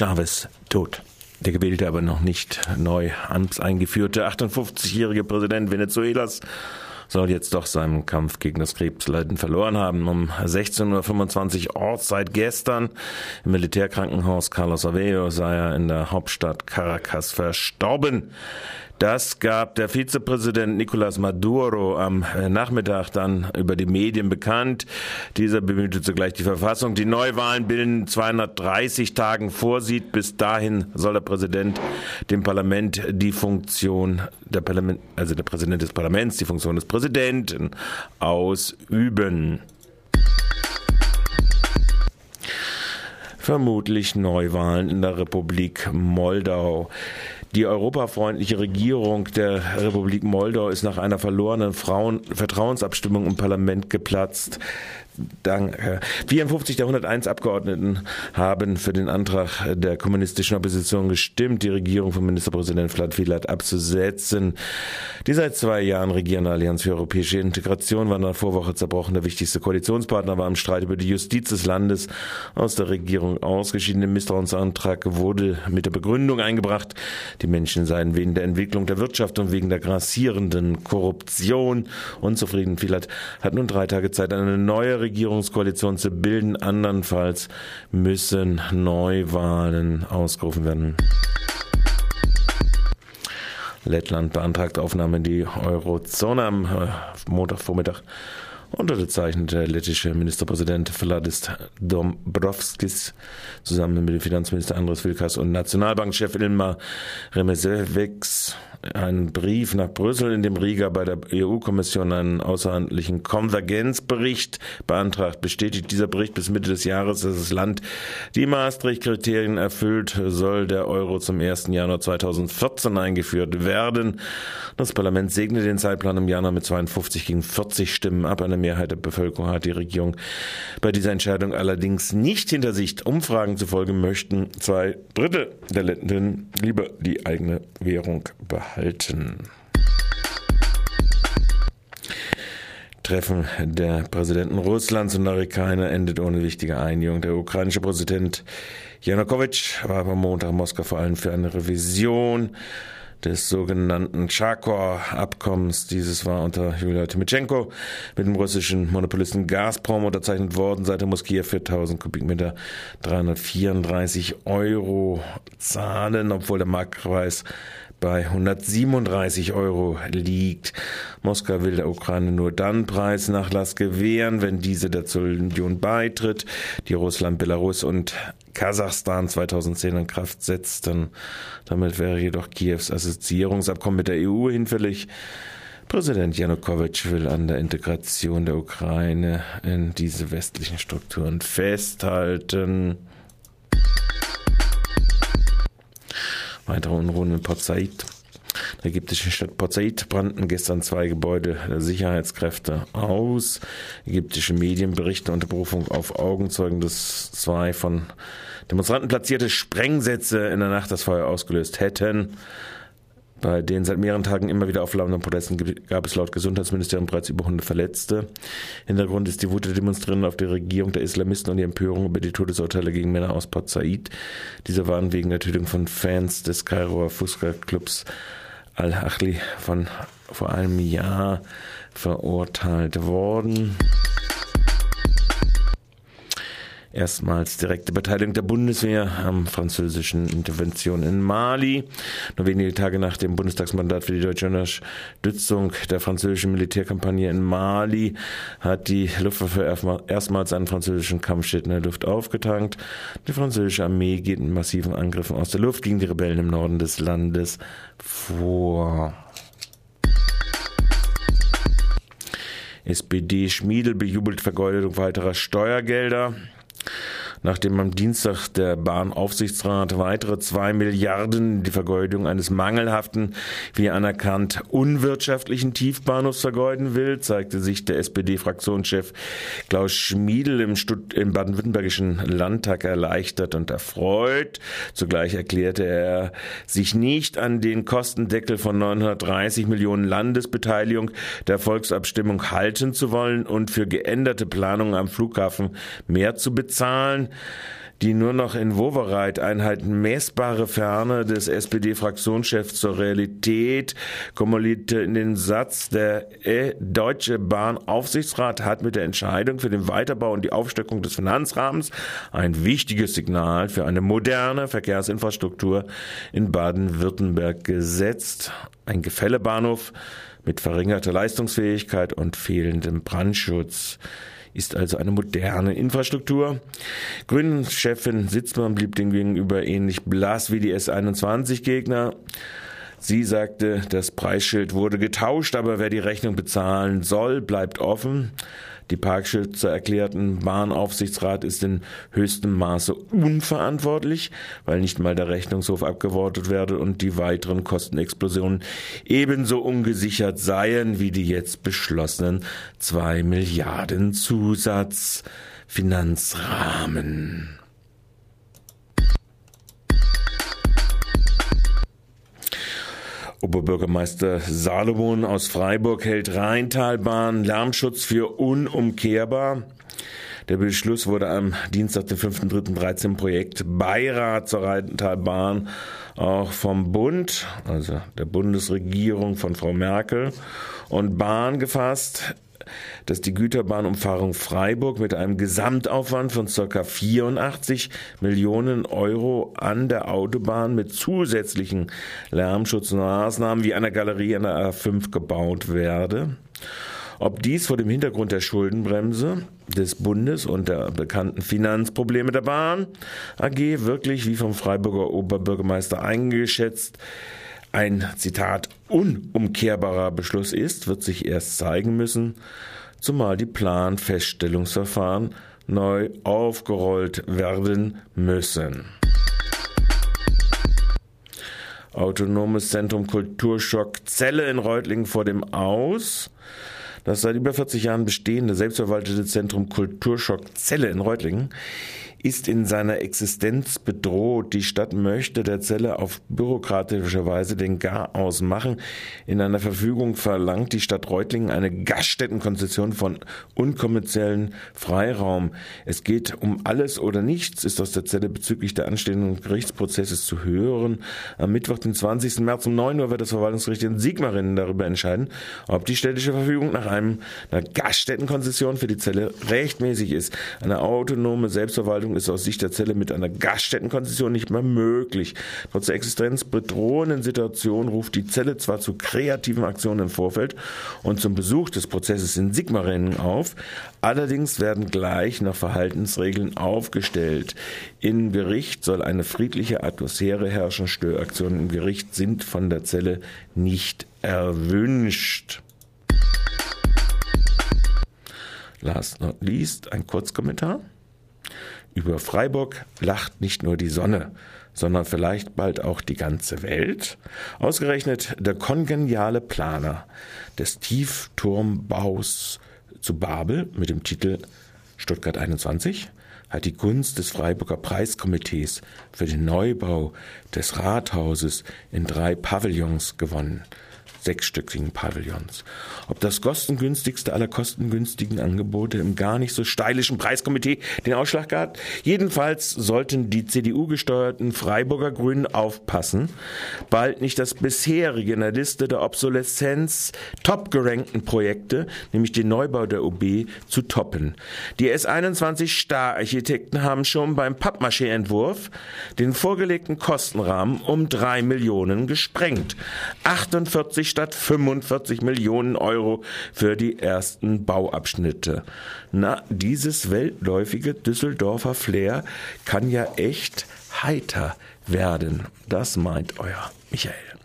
Chavez tot. Der gewählte, aber noch nicht neu amts eingeführte 58-jährige Präsident Venezuelas soll jetzt doch seinen Kampf gegen das Krebsleiden verloren haben. Um 16.25 Uhr Ortszeit gestern im Militärkrankenhaus Carlos Aveo sei er in der Hauptstadt Caracas verstorben. Das gab der Vizepräsident Nicolás Maduro am Nachmittag dann über die Medien bekannt. Dieser bemühte zugleich die Verfassung, die Neuwahlen binnen 230 Tagen vorsieht. Bis dahin soll der Präsident dem Parlament die Funktion der Parlament, also der Präsident des Parlaments, die Funktion des Präsidenten ausüben. Vermutlich Neuwahlen in der Republik Moldau. Die europafreundliche Regierung der Republik Moldau ist nach einer verlorenen Frauen Vertrauensabstimmung im Parlament geplatzt. Danke. 54 der 101 Abgeordneten haben für den Antrag der kommunistischen Opposition gestimmt, die Regierung von Ministerpräsident Vlad Filat abzusetzen. Die seit zwei Jahren regierende Allianz für europäische Integration war in der Vorwoche zerbrochen. Der wichtigste Koalitionspartner war im Streit über die Justiz des Landes aus der Regierung ausgeschieden. Der Misstrauensantrag wurde mit der Begründung eingebracht, die Menschen seien wegen der Entwicklung der Wirtschaft und wegen der grassierenden Korruption unzufrieden. Filat hat nun drei Tage Zeit, eine neue Regierungskoalition zu bilden. Andernfalls müssen Neuwahlen ausgerufen werden. Lettland beantragt Aufnahme in die Eurozone am äh, Montagvormittag unterzeichnete lettische Ministerpräsident Vladis Dombrovskis zusammen mit dem Finanzminister Andres Vilkas und Nationalbankchef Ilmar Remesevics einen Brief nach Brüssel, in dem Riga bei der EU-Kommission einen außerhandlichen Konvergenzbericht beantragt. Bestätigt dieser Bericht bis Mitte des Jahres, dass das Land die Maastricht-Kriterien erfüllt, soll der Euro zum 1. Januar 2014 eingeführt werden. Das Parlament segnet den Zeitplan im Januar mit 52 gegen 40 Stimmen ab. Eine Mehrheit der Bevölkerung hat die Regierung bei dieser Entscheidung allerdings nicht hinter sich. Umfragen zufolge möchten zwei Drittel der Länderinnen lieber die eigene Währung behalten halten. Treffen der Präsidenten Russlands und Ukraine endet ohne wichtige Einigung. Der ukrainische Präsident Janukowitsch war am Montag in Moskau vor allem für eine Revision des sogenannten Chakor-Abkommens. Dieses war unter Julia Tymyschenko mit dem russischen Monopolisten Gazprom unterzeichnet worden. Seit der für 1000 Kubikmeter 334 Euro zahlen, obwohl der Marktpreis bei 137 Euro liegt. Moskau will der Ukraine nur dann Preisnachlass gewähren, wenn diese der Zollunion beitritt, die Russland, Belarus und Kasachstan 2010 in Kraft setzten. Damit wäre jedoch Kiews Assoziierungsabkommen mit der EU hinfällig. Präsident Janukowitsch will an der Integration der Ukraine in diese westlichen Strukturen festhalten. Weitere Unruhen in Port Said. Der ägyptischen Stadt Port Said brannten gestern zwei Gebäude der Sicherheitskräfte aus. Ägyptische Medien berichten unter Berufung auf Augenzeugen, dass zwei von Demonstranten platzierte Sprengsätze in der Nacht das Feuer ausgelöst hätten. Bei den seit mehreren Tagen immer wieder aufflammenden Protesten gab es laut Gesundheitsministerium bereits über 100 Verletzte. Hintergrund ist die Wut der Demonstrierenden auf die Regierung der Islamisten und die Empörung über die Todesurteile gegen Männer aus Port Said. Diese waren wegen der Tötung von Fans des Kairoer Fußballclubs Al-Achli von vor einem Jahr verurteilt worden erstmals direkte Beteiligung der Bundeswehr am französischen Intervention in Mali. Nur wenige Tage nach dem Bundestagsmandat für die deutsche Unterstützung der französischen Militärkampagne in Mali hat die Luftwaffe erstmals einen französischen Kampfjet in der Luft aufgetankt. Die französische Armee geht mit massiven Angriffen aus der Luft gegen die Rebellen im Norden des Landes vor. SPD Schmiedel bejubelt Vergeudung weiterer Steuergelder nachdem am Dienstag der Bahnaufsichtsrat weitere zwei Milliarden die Vergeudung eines mangelhaften, wie anerkannt, unwirtschaftlichen Tiefbahnhofs vergeuden will, zeigte sich der SPD-Fraktionschef Klaus Schmiedel im, im baden-württembergischen Landtag erleichtert und erfreut. Zugleich erklärte er, sich nicht an den Kostendeckel von 930 Millionen Landesbeteiligung der Volksabstimmung halten zu wollen und für geänderte Planungen am Flughafen mehr zu bezahlen. Die nur noch in Wovereit-Einheiten messbare Ferne des SPD-Fraktionschefs zur Realität. Kumulierte in den Satz, der Deutsche Bahn-Aufsichtsrat hat mit der Entscheidung für den Weiterbau und die Aufstockung des Finanzrahmens ein wichtiges Signal für eine moderne Verkehrsinfrastruktur in Baden-Württemberg gesetzt. Ein Gefällebahnhof mit verringerter Leistungsfähigkeit und fehlendem Brandschutz ist also eine moderne Infrastruktur. Grünen-Chefin Sitzmann blieb dem gegenüber ähnlich blass wie die S21-Gegner. Sie sagte, das Preisschild wurde getauscht, aber wer die Rechnung bezahlen soll, bleibt offen. Die Parkschützer erklärten, Bahnaufsichtsrat ist in höchstem Maße unverantwortlich, weil nicht mal der Rechnungshof abgewortet werde und die weiteren Kostenexplosionen ebenso ungesichert seien wie die jetzt beschlossenen zwei Milliarden Zusatzfinanzrahmen. Oberbürgermeister Salomon aus Freiburg hält Rheintalbahn Lärmschutz für unumkehrbar. Der Beschluss wurde am Dienstag, den 5.3.13 Projekt Beirat zur Rheintalbahn auch vom Bund, also der Bundesregierung von Frau Merkel und Bahn gefasst dass die Güterbahnumfahrung Freiburg mit einem Gesamtaufwand von ca. 84 Millionen Euro an der Autobahn mit zusätzlichen Lärmschutzmaßnahmen wie einer Galerie an der A5 gebaut werde. Ob dies vor dem Hintergrund der Schuldenbremse des Bundes und der bekannten Finanzprobleme der Bahn AG wirklich, wie vom Freiburger Oberbürgermeister eingeschätzt, ein Zitat unumkehrbarer Beschluss ist, wird sich erst zeigen müssen, zumal die Planfeststellungsverfahren neu aufgerollt werden müssen. Autonomes Zentrum Kulturschock Zelle in Reutlingen vor dem Aus. Das seit über 40 Jahren bestehende selbstverwaltete Zentrum Kulturschock Zelle in Reutlingen ist in seiner Existenz bedroht. Die Stadt möchte der Zelle auf bürokratische Weise den Garaus machen. In einer Verfügung verlangt die Stadt Reutlingen eine Gaststättenkonzession von unkommerziellen Freiraum. Es geht um alles oder nichts, ist aus der Zelle bezüglich der anstehenden Gerichtsprozesses zu hören. Am Mittwoch, den 20. März um 9 Uhr wird das Verwaltungsgericht in Sigmaringen darüber entscheiden, ob die städtische Verfügung nach einem, einer Gaststättenkonzession für die Zelle rechtmäßig ist. Eine autonome Selbstverwaltung Verhandlung ist aus Sicht der Zelle mit einer Gaststättenkonzession nicht mehr möglich. Trotz der existenzbedrohenden Situation ruft die Zelle zwar zu kreativen Aktionen im Vorfeld und zum Besuch des Prozesses in Sigmaringen auf, allerdings werden gleich nach Verhaltensregeln aufgestellt. Im Gericht soll eine friedliche Atmosphäre herrschen. Störaktionen im Gericht sind von der Zelle nicht erwünscht. Last not least ein Kurzkommentar. Über Freiburg lacht nicht nur die Sonne, sondern vielleicht bald auch die ganze Welt. Ausgerechnet der kongeniale Planer des Tiefturmbaus zu Babel mit dem Titel Stuttgart 21 hat die Gunst des Freiburger Preiskomitees für den Neubau des Rathauses in drei Pavillons gewonnen sechsstöckigen Pavillons. Ob das kostengünstigste aller kostengünstigen Angebote im gar nicht so steilischen Preiskomitee den Ausschlag gab? Jedenfalls sollten die CDU-gesteuerten Freiburger Grünen aufpassen, bald nicht das bisherige in der Liste der Obsoleszenz top gerankten Projekte, nämlich den Neubau der OB, zu toppen. Die S21 Star-Architekten haben schon beim Pappmaché-Entwurf den vorgelegten Kostenrahmen um drei Millionen gesprengt. 48 statt 45 Millionen Euro für die ersten Bauabschnitte. Na, dieses weltläufige Düsseldorfer Flair kann ja echt heiter werden. Das meint euer Michael.